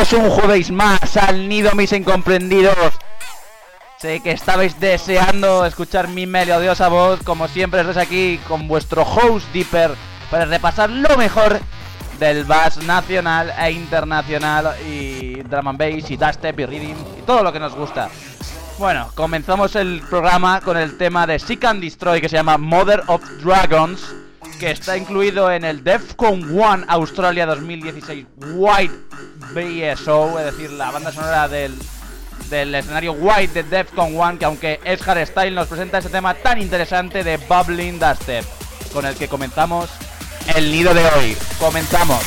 Un jueves más al Nido Mis Incomprendidos. Sé que estabais deseando escuchar mi melodiosa voz, como siempre estáis aquí con vuestro host Dipper para repasar lo mejor del bass nacional e internacional y drum and bass y dubstep y reading y todo lo que nos gusta. Bueno, comenzamos el programa con el tema de Seek and Destroy que se llama Mother of Dragons, que está incluido en el Defcon 1 Australia 2016 White BSO, es decir, la banda sonora del, del escenario White de Defcon 1, que aunque es hardstyle nos presenta este tema tan interesante de Bubbling Dubstep, con el que comenzamos el nido de hoy. Comenzamos.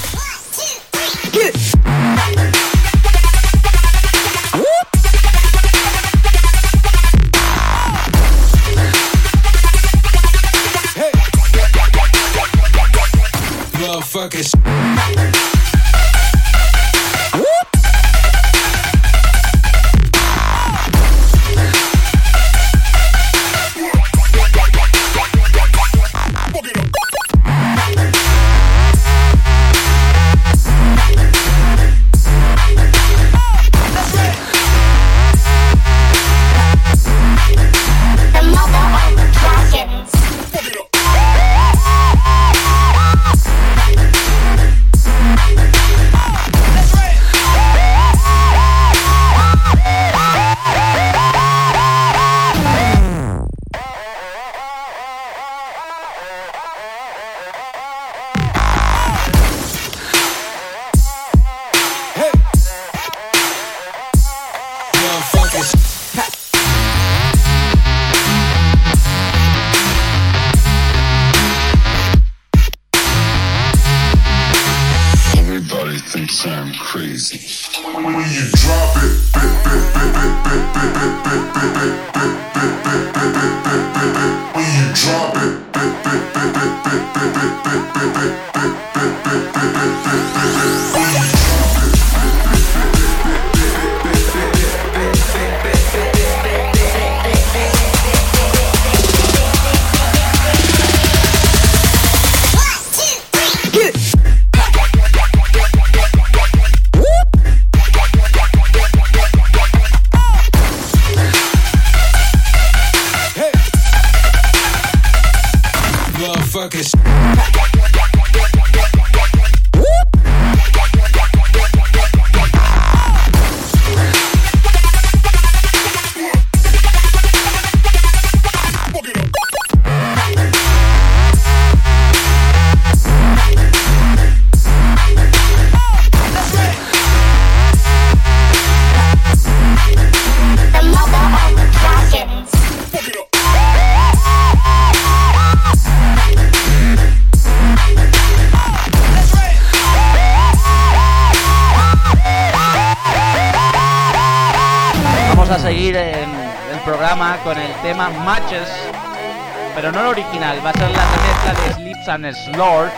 And Slord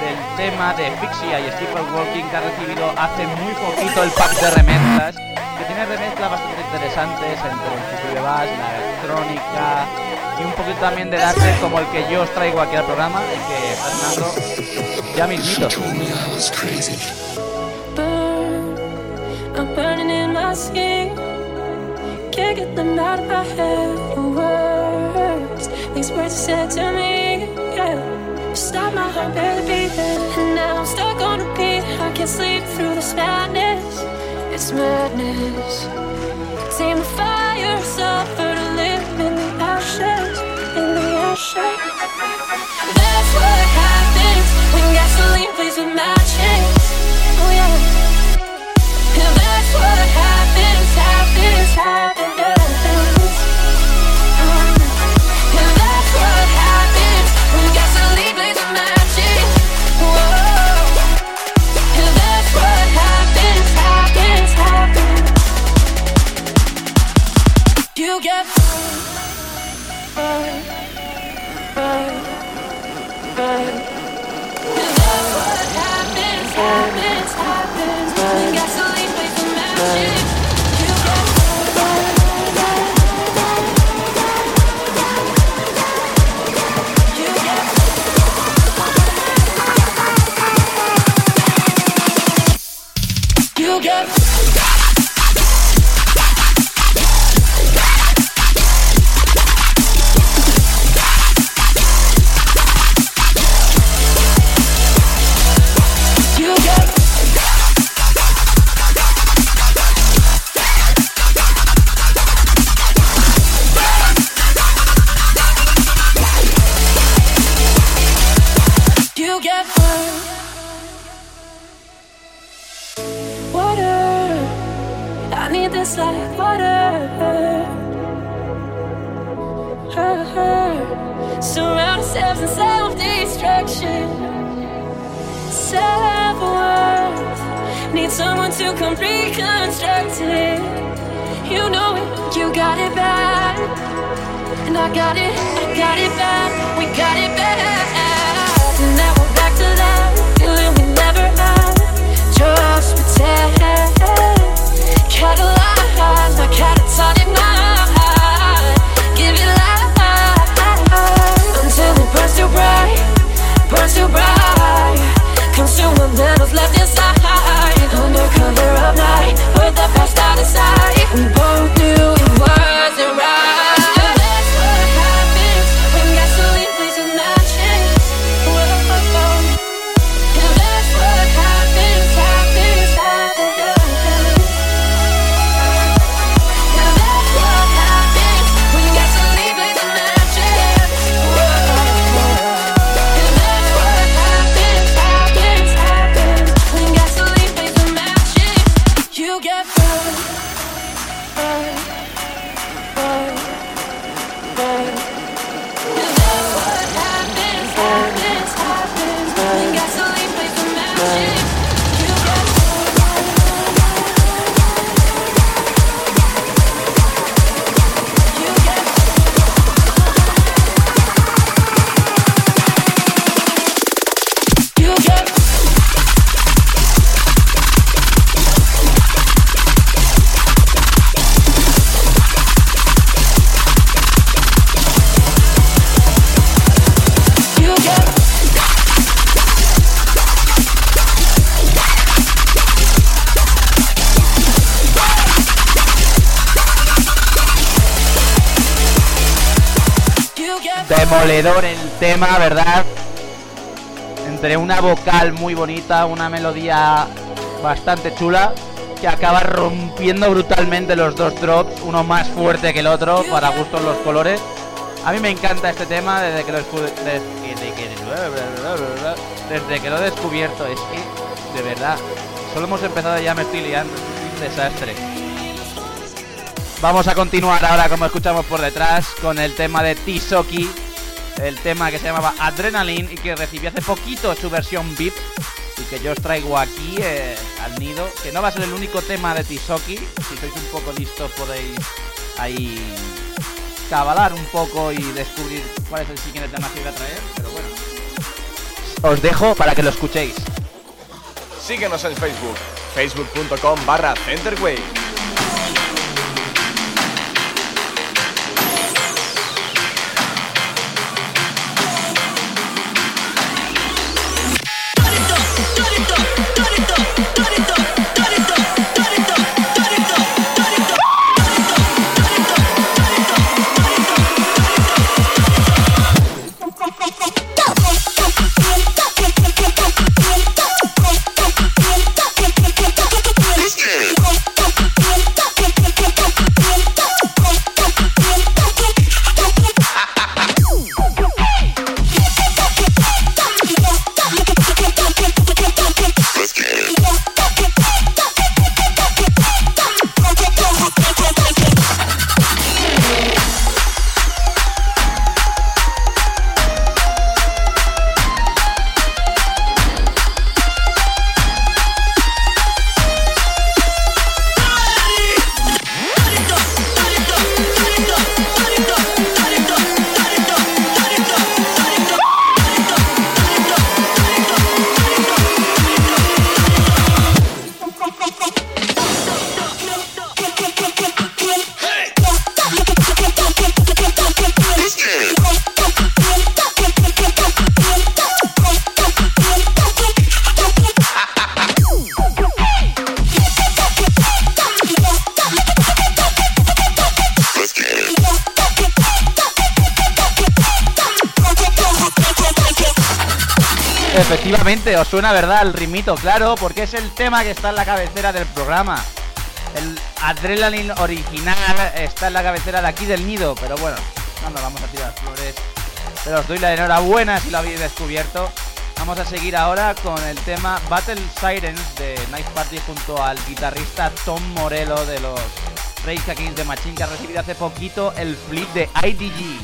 del tema de Fixia y Stephen Walking que ha recibido hace muy poquito el pack de remezclas, que tiene remezclas bastante interesantes entre el tipo de bass, la electrónica y un poquito también de dance como el que yo os traigo aquí al programa, el que sonando ya mismito. Can't get them out of my head. Words, these words said to me. Heart barely beating, and now I'm stuck on repeat. I can't sleep through this madness. It's madness. Seem the fire suffer tema, ¿verdad? Entre una vocal muy bonita, una melodía bastante chula, que acaba rompiendo brutalmente los dos drops, uno más fuerte que el otro, para gustos los colores. A mí me encanta este tema desde que lo, desde que, lo he descubierto. Es que, de verdad, solo hemos empezado ya me estoy liando. Un desastre. Vamos a continuar ahora, como escuchamos por detrás, con el tema de Tisoki, el tema que se llamaba Adrenaline y que recibió hace poquito su versión VIP y que yo os traigo aquí eh, al nido, que no va a ser el único tema de Tisoki, si sois un poco listos podéis ahí cabalar un poco y descubrir cuál es el siguiente tema que voy a traer, pero bueno. Os dejo para que lo escuchéis. Síguenos en Facebook, facebook.com barra Centerway. Efectivamente, os suena verdad el ritmito, claro, porque es el tema que está en la cabecera del programa. El Adrenaline original está en la cabecera de aquí del nido, pero bueno, no nos vamos a tirar flores. Pero os doy la enhorabuena si lo habéis descubierto. Vamos a seguir ahora con el tema Battle Sirens de Night Party junto al guitarrista Tom Morello de los Rage Against the Machine que ha recibido hace poquito el flip de IDG.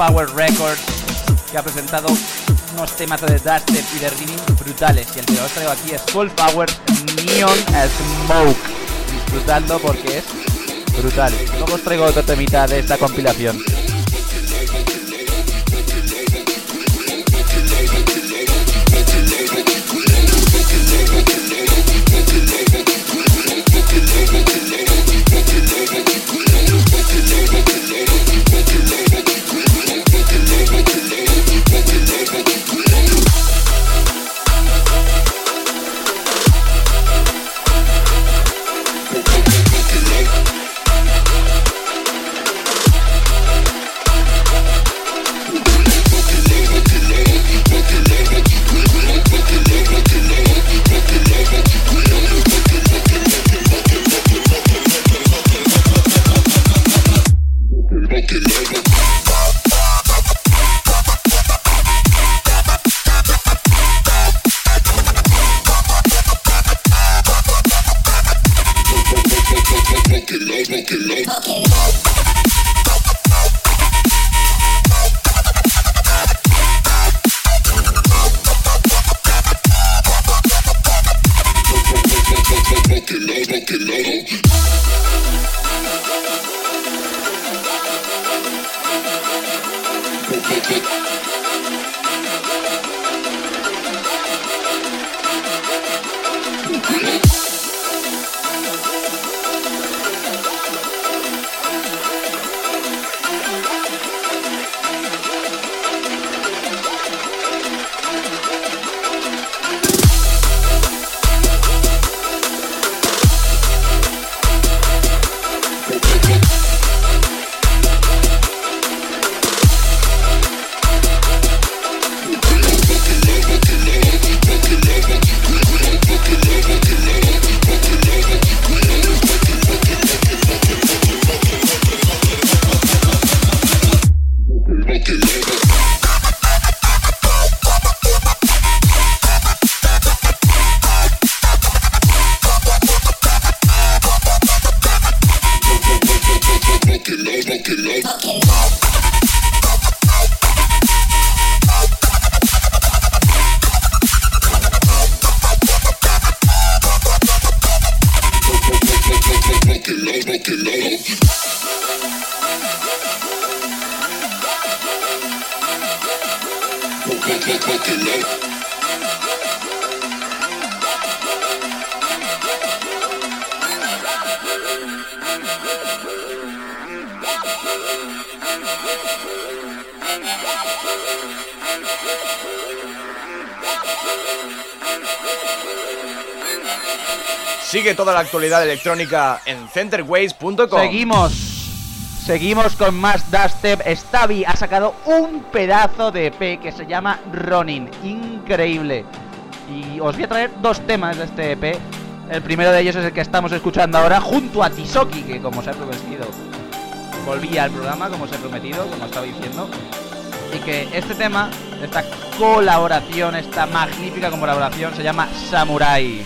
Power Records que ha presentado unos temas de dubstep y de rhythm brutales. Y el que os traigo aquí es Full Power Neon Smoke. Disfrutando porque es brutal. Luego os traigo otro temita de esta compilación. La actualidad electrónica en centerways.com. Seguimos. Seguimos con más dubstep. Stavi ha sacado un pedazo de EP que se llama Ronin. Increíble. Y os voy a traer dos temas de este EP. El primero de ellos es el que estamos escuchando ahora junto a Tisoki, que como se ha prometido, volvía al programa, como se ha prometido, como estaba diciendo. Y que este tema, esta colaboración, esta magnífica colaboración, se llama Samurai.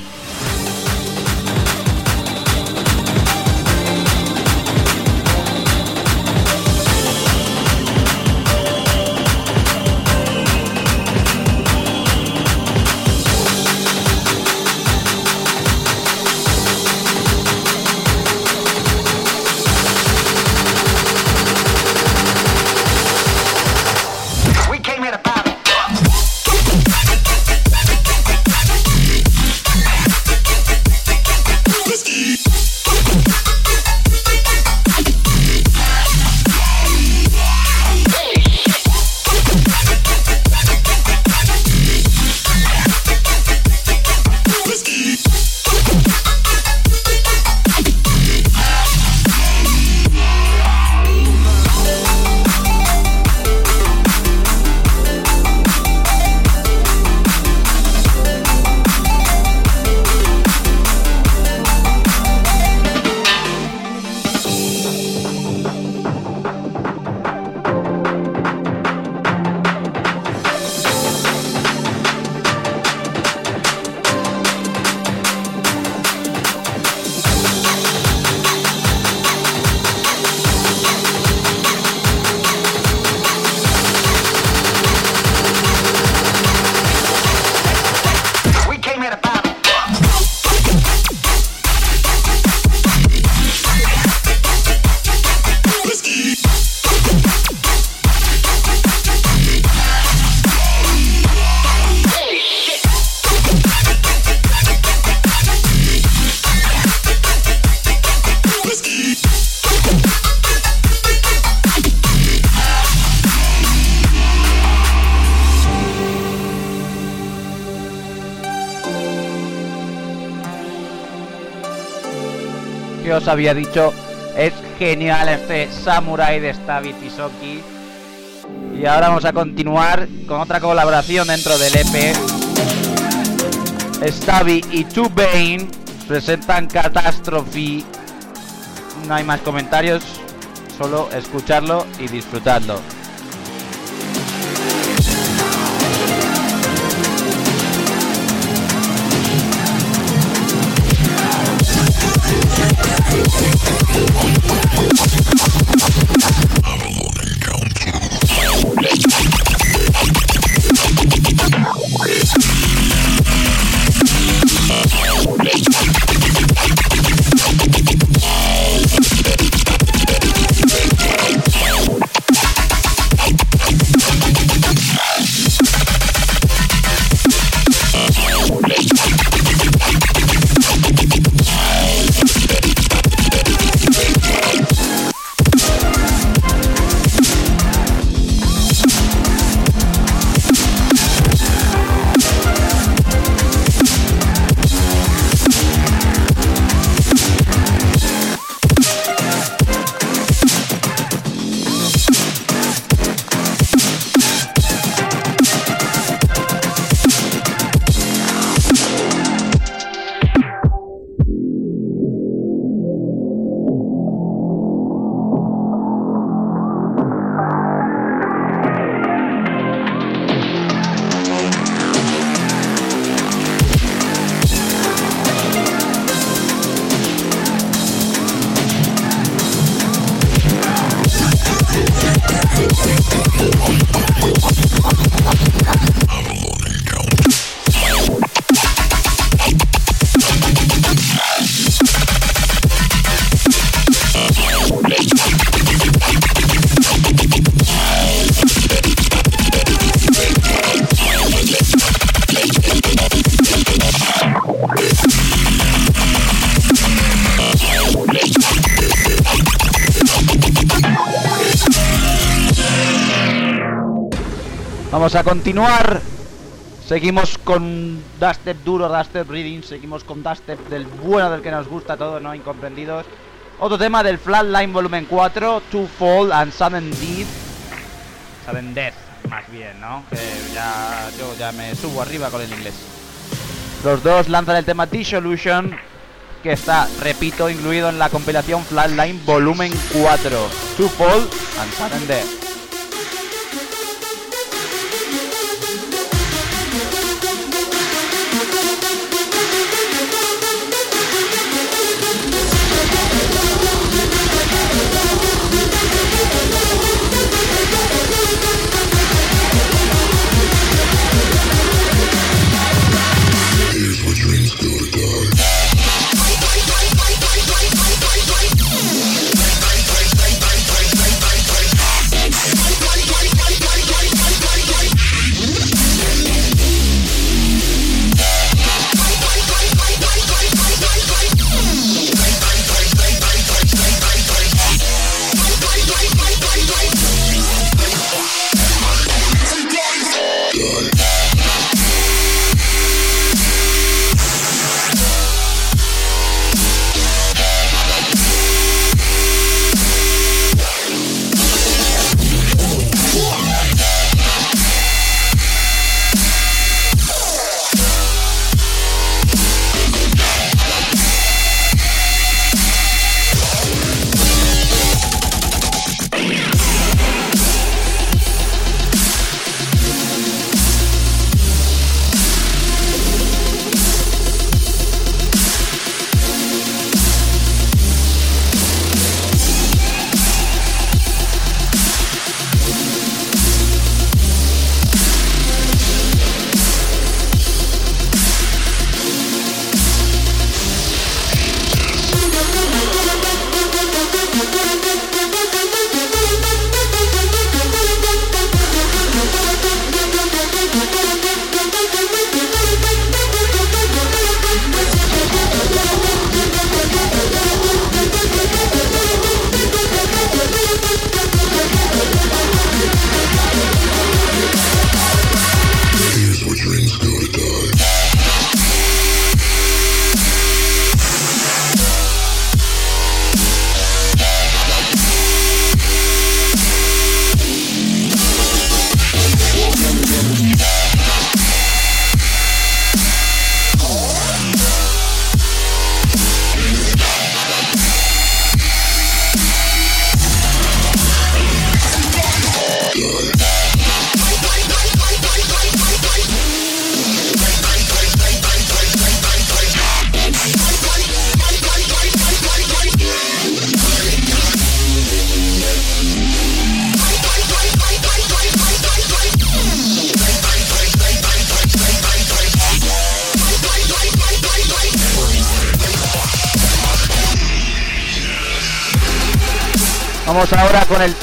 Os había dicho. Es genial este Samurai de Stavi Tisoki. Y ahora vamos a continuar con otra colaboración dentro del EP. Stavi y Two Bane presentan Catastrophe. No hay más comentarios, solo escucharlo y disfrutarlo. Vamos a continuar. Seguimos con dubstep duro, dubstep reading. Seguimos con dubstep del bueno, del que nos gusta a todos, ¿no? Incomprendidos. Otro tema del Flatline Volumen 4, Two Fall and Sudden Death. Sudden Death, más bien, ¿no? Que ya, yo ya me subo arriba con el inglés. Los dos lanzan el tema Dissolution, que está, repito, incluido en la compilación Flatline Volumen 4, Two Fall and Sudden Death.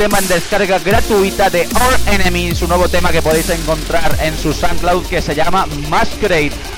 Tema en descarga gratuita de Our Enemy, su nuevo tema que podéis encontrar en su SoundCloud que se llama Masquerade.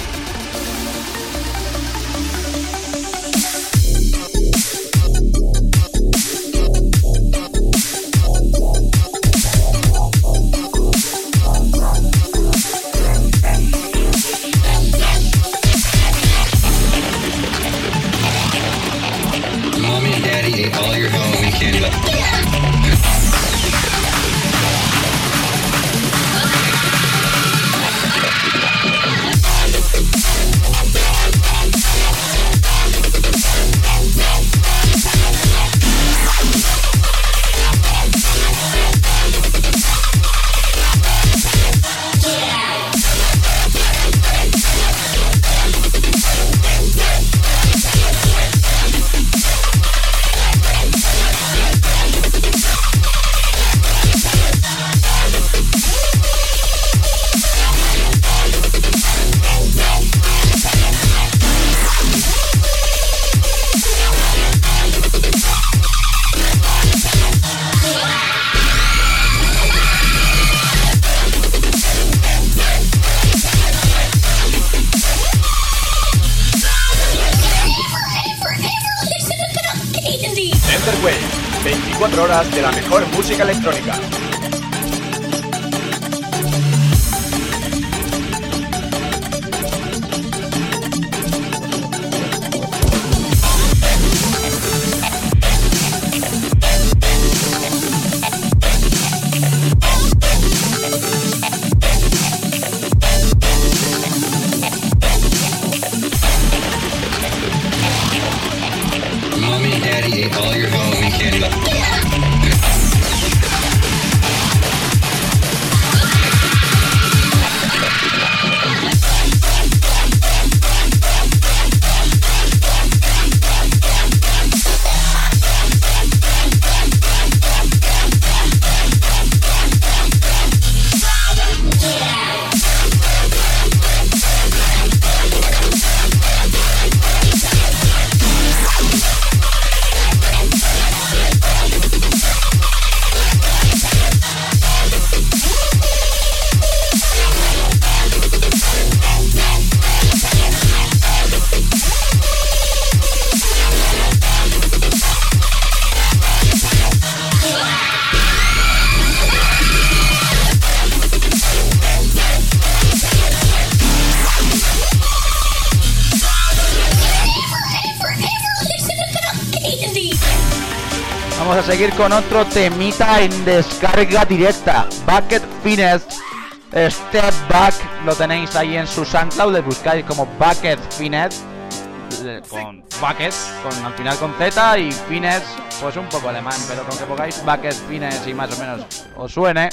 all your Halloween candy. Con otro temita en descarga directa. Bucket Finesse Step Back. Lo tenéis ahí en su SoundCloud. Le buscáis como Bucket Finesse. eh, Con Bucket, con, al final con Z y Finesse, pues un poco alemán, pero con que pongáis Bucket Finesse y más o menos os suene,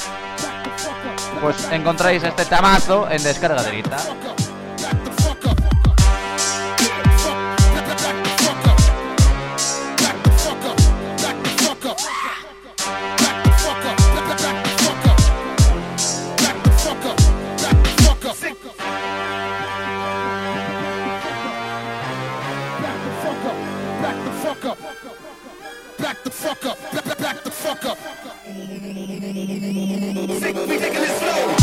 pues encontráis este tamazo en descarga directa. back the fuck up. Sick, we taking it slow.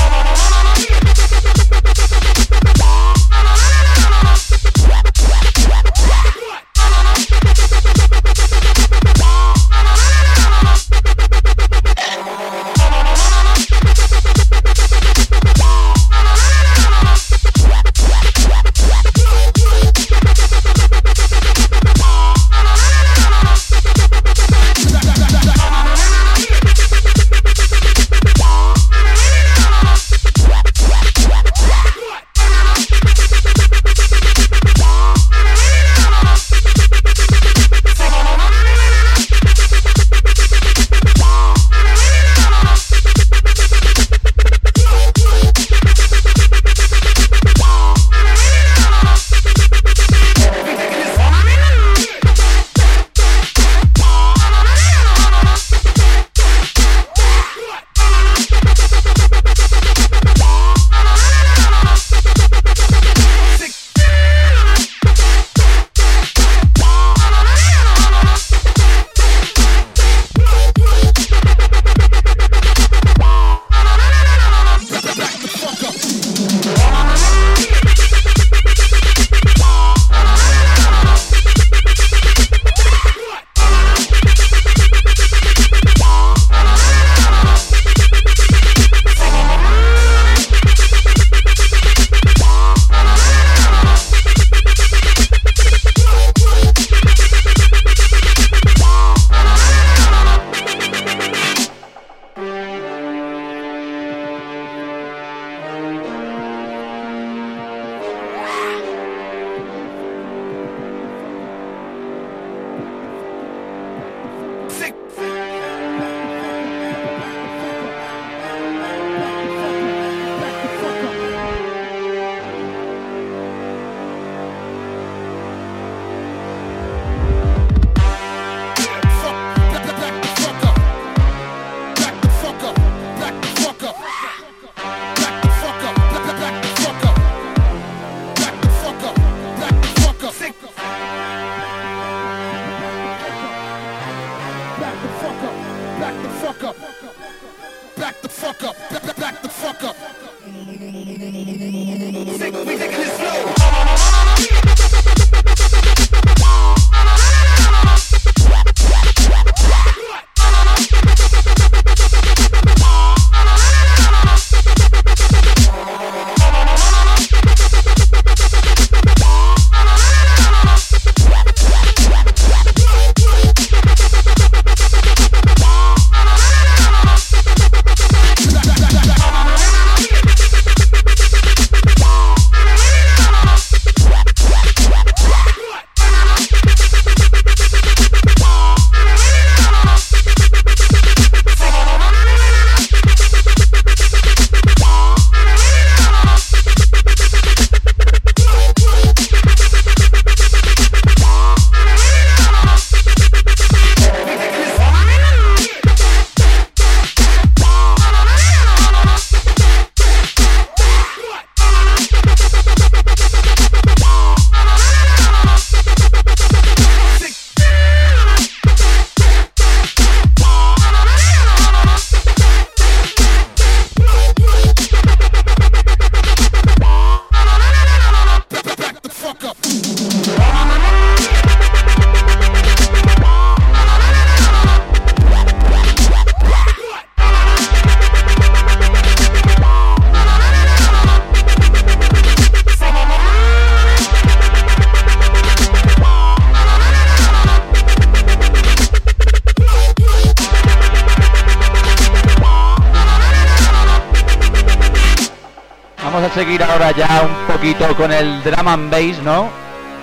And bass, ¿no?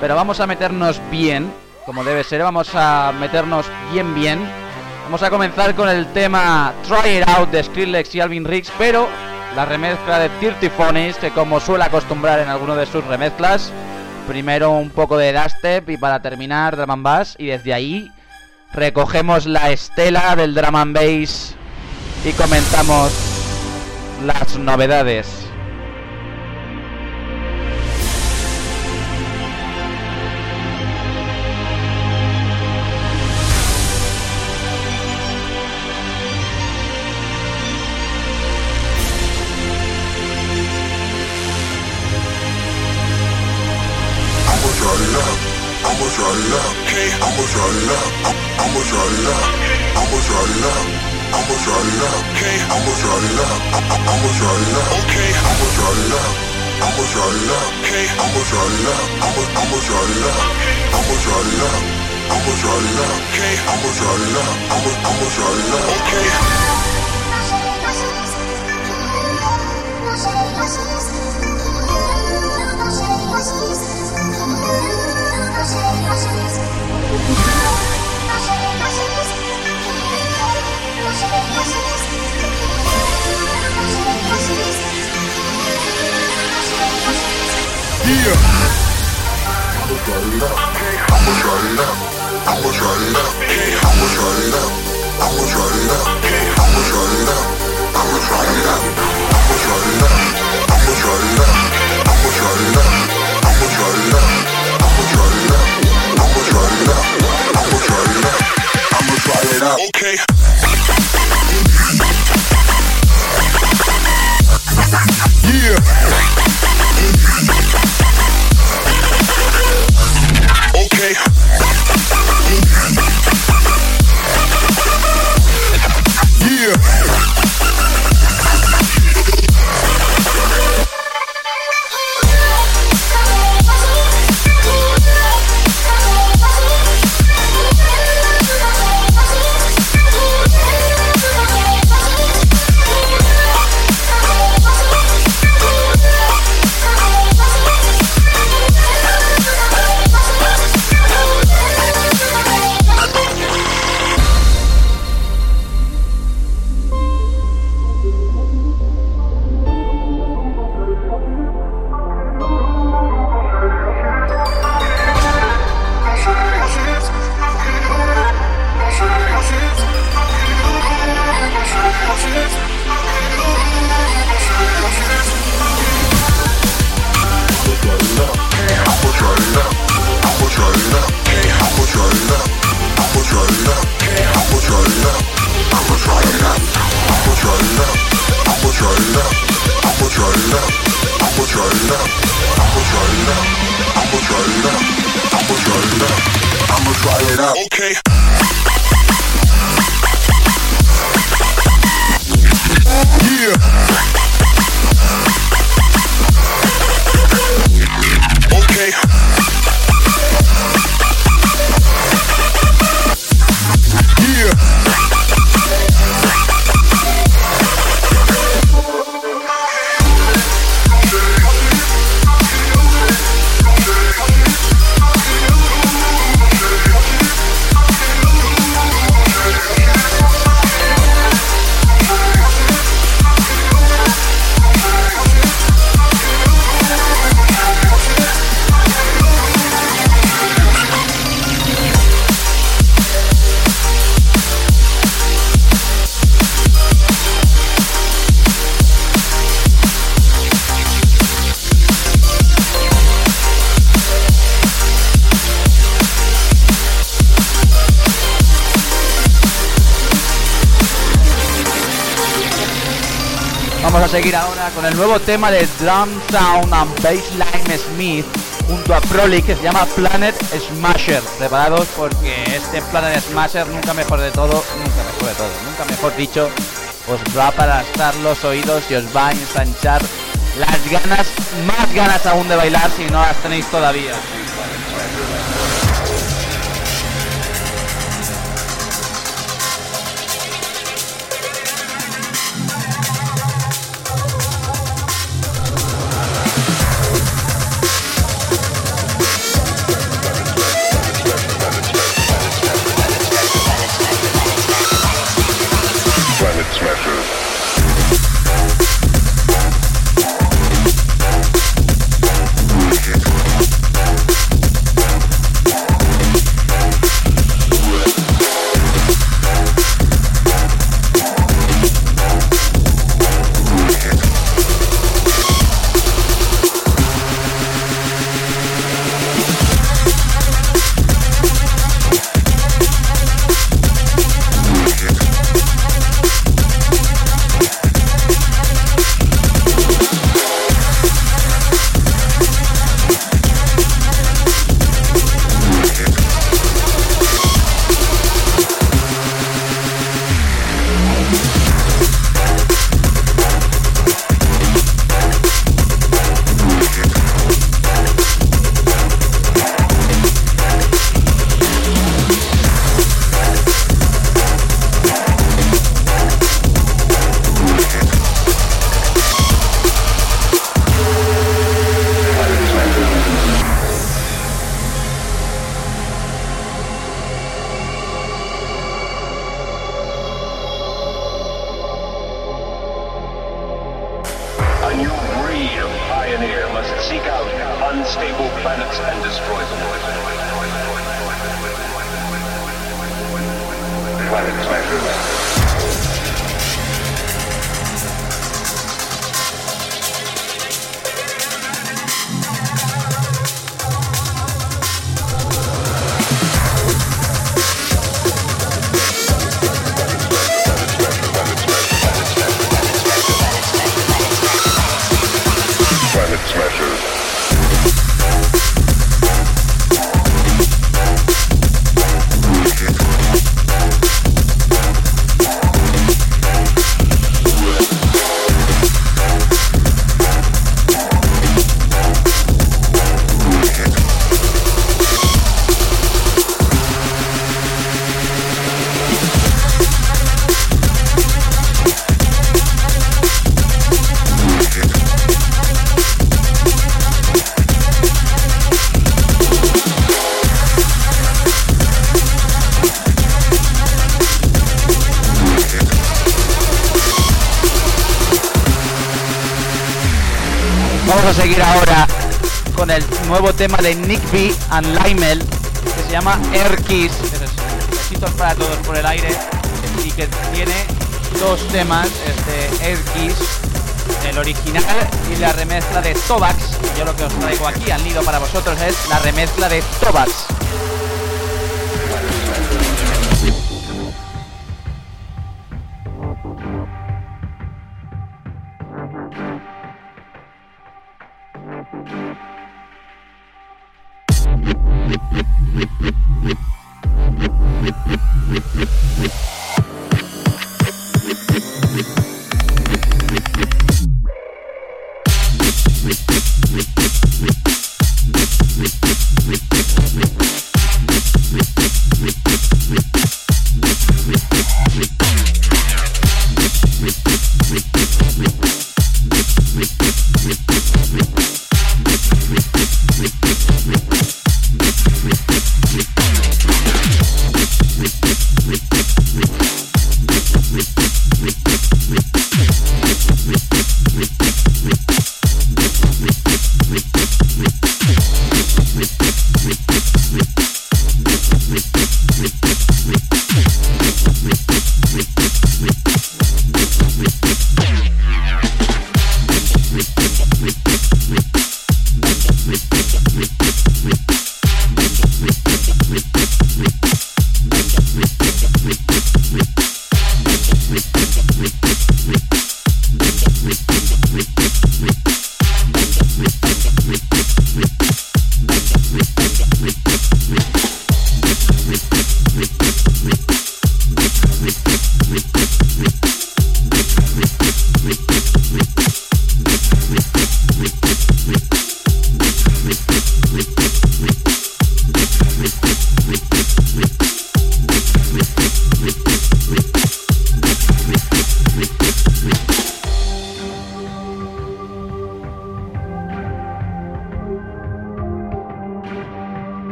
Pero vamos a meternos bien, como debe ser, vamos a meternos bien bien. Vamos a comenzar con el tema Try It Out de Skrillex y Alvin Riggs, pero la remezcla de Dirty Phonies, que como suele acostumbrar en alguno de sus remezclas, primero un poco de dubstep y para terminar drum and bass y desde ahí recogemos la estela del drum and bass y comentamos las novedades. I'ma I'ma draw love. I'ma try it out. I'ma try draw love. I'ma try it out. I'ma I'ma draw love. Yeah. El nuevo tema de Drum Sound and Bassline Smith junto a Proli que se llama Planet Smasher. Preparados porque este Planet Smasher, nunca mejor de todo, nunca mejor de todo, nunca mejor dicho, os va a aplastar los oídos y os va a ensanchar las ganas, más ganas aún de bailar si no las tenéis todavía. Tema de Nick B and Lymel que se llama Air Kiss. para todos por el aire y que tiene dos temas, este Air el original y la remezcla de Tobax. Yo lo que os traigo aquí al nido para vosotros es la remezcla de Tobax.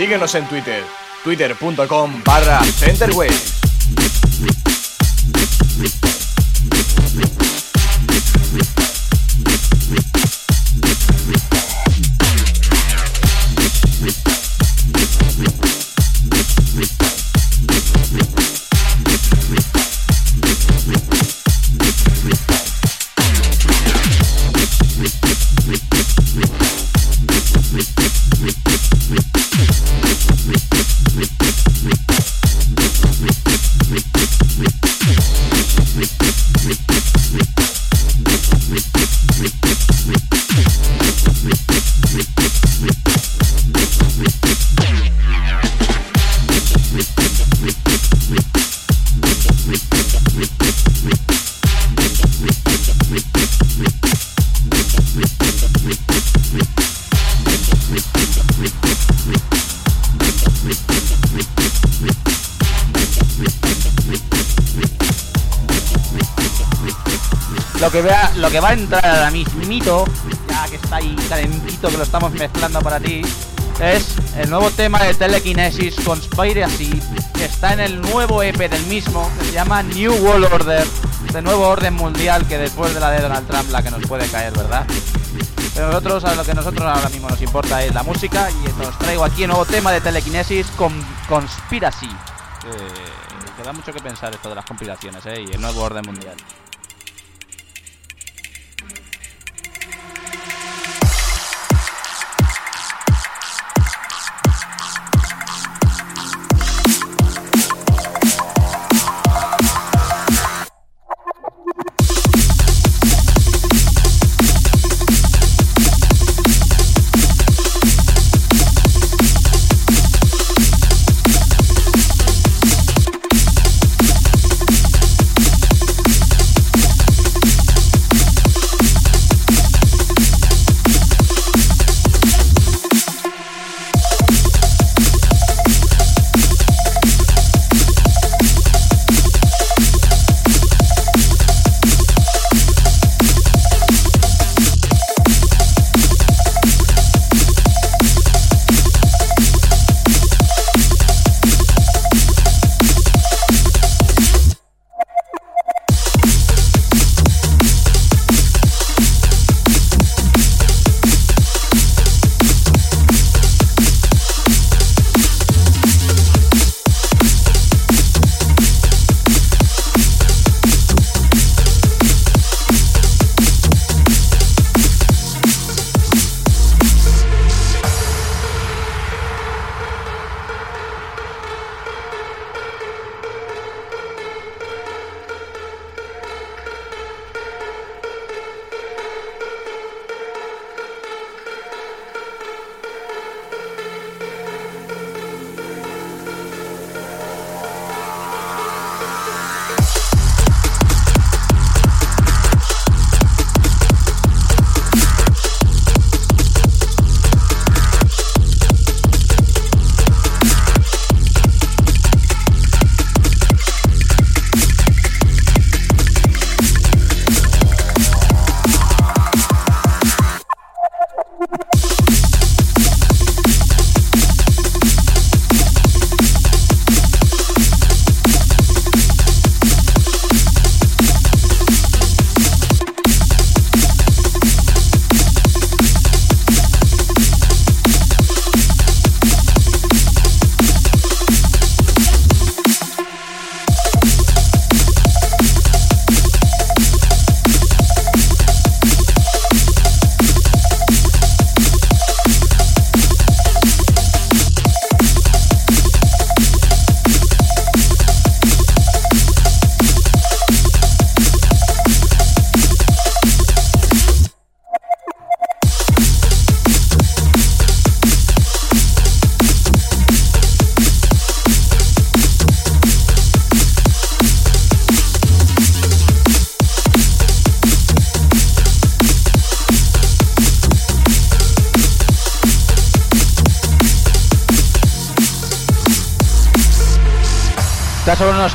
Síguenos en Twitter, twitter.com barra centerwaves. A entrar ahora mismito, ya que está ahí calentito que lo estamos mezclando para ti, es el nuevo tema de Telekinesis Conspiracy, que está en el nuevo EP del mismo, que se llama New World Order, de nuevo orden mundial que después de la de Donald Trump la que nos puede caer, ¿verdad? Pero nosotros, a lo que nosotros ahora mismo nos importa es la música y os traigo aquí el nuevo tema de Telekinesis con Conspiracy. Eh, da mucho que pensar esto de las conspiraciones, ¿eh? Y el nuevo orden mundial.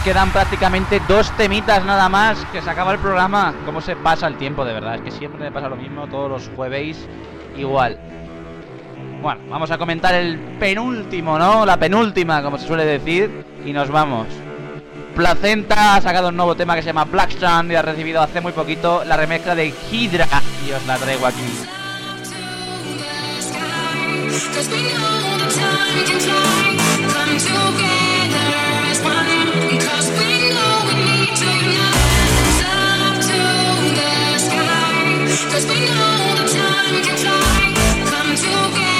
Quedan prácticamente dos temitas nada más que se acaba el programa. ¿Cómo se pasa el tiempo de verdad? Es que siempre me pasa lo mismo todos los jueves igual. Bueno, vamos a comentar el penúltimo, ¿no? La penúltima, como se suele decir. Y nos vamos. Placenta ha sacado un nuevo tema que se llama Blackstrand y ha recibido hace muy poquito la remezcla de Hydra. Y os la traigo aquí. Cause we know the time can fly. Come together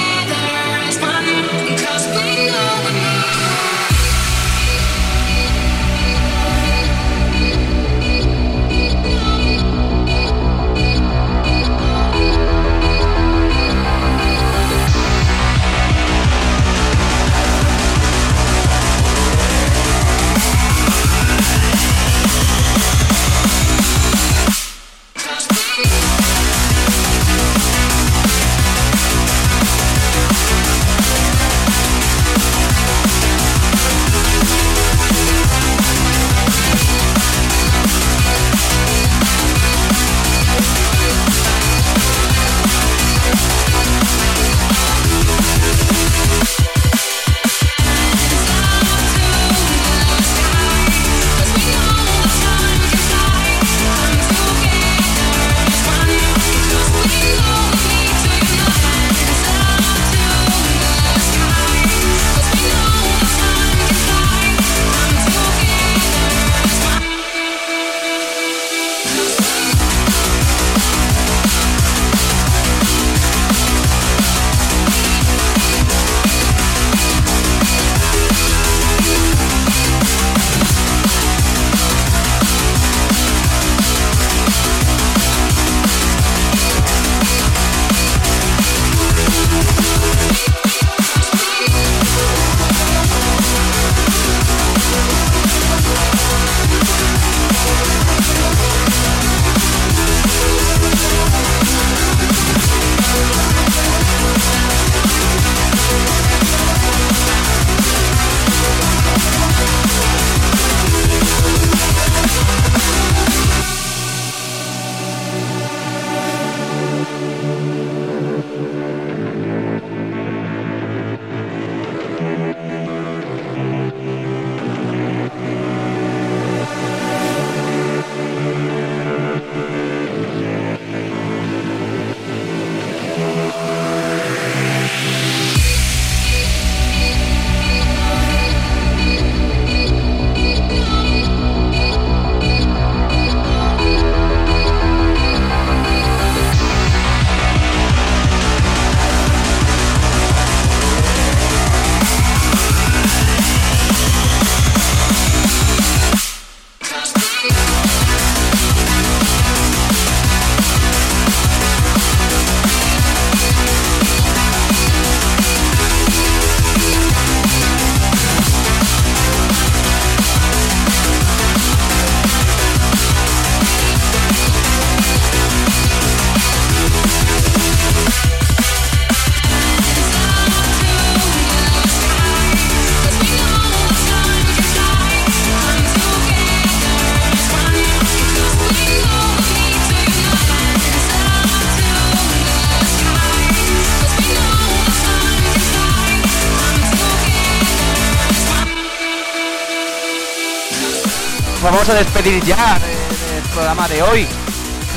despedir ya de- del programa de hoy.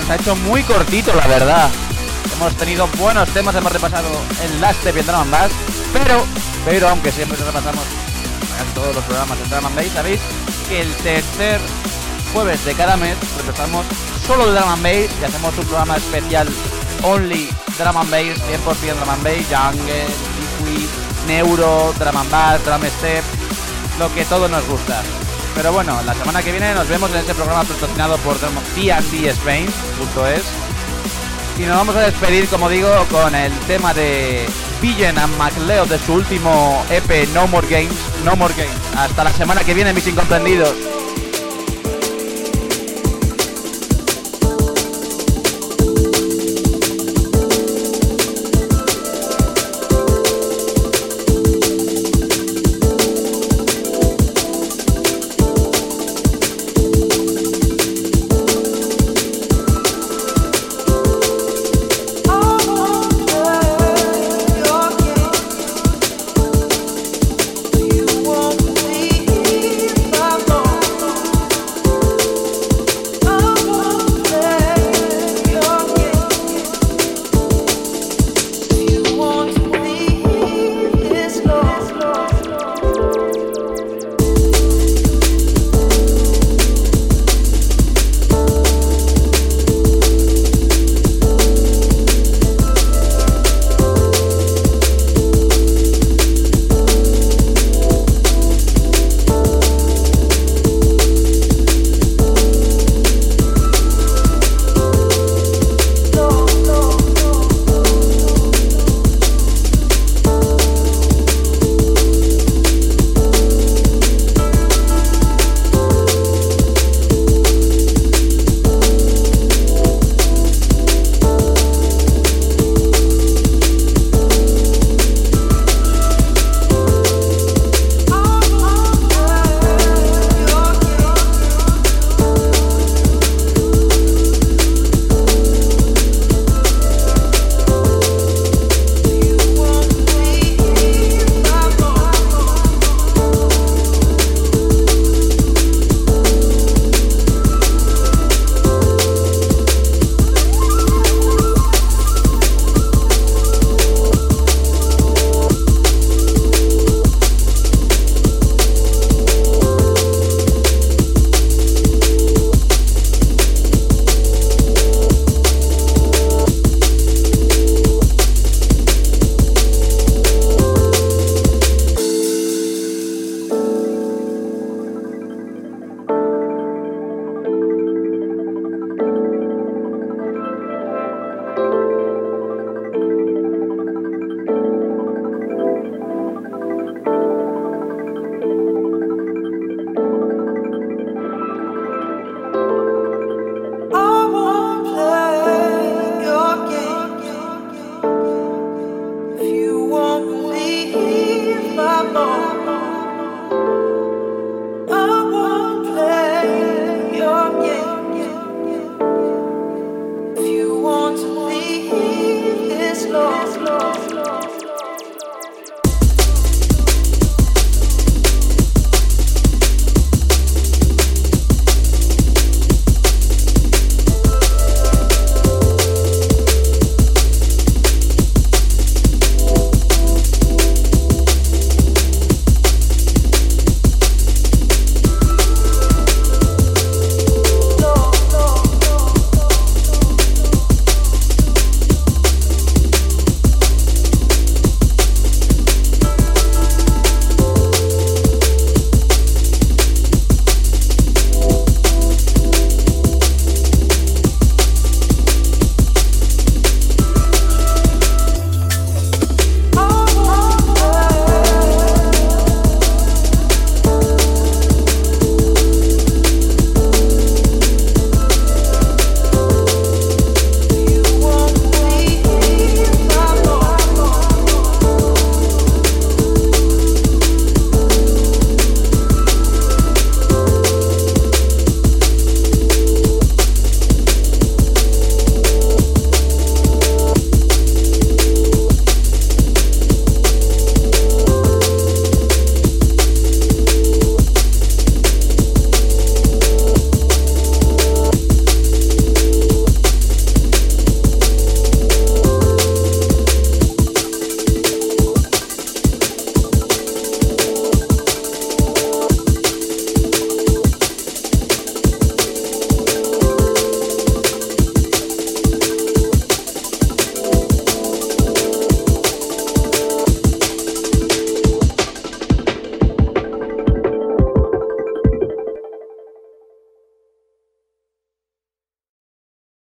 Nos ha hecho muy cortito, la verdad. Hemos tenido buenos temas, hemos repasado el Last Drum and Bass, pero, pero aunque siempre repasamos casi todos los programas de Drum and Bass, sabéis que el tercer jueves de cada mes repasamos solo de Drum and Bass y hacemos un programa especial Only Drum and Bass, 100% Drum and Bass, Jungle, Liquid, Neuro, Drum and Bass, Drum Step, lo que todo nos gusta. Pero bueno, la semana que viene nos vemos en ese programa patrocinado por Spain.es y nos vamos a despedir, como digo, con el tema de Villain and MacLeo de su último EP No More Games, No More Games. Hasta la semana que viene, mis incomprendidos.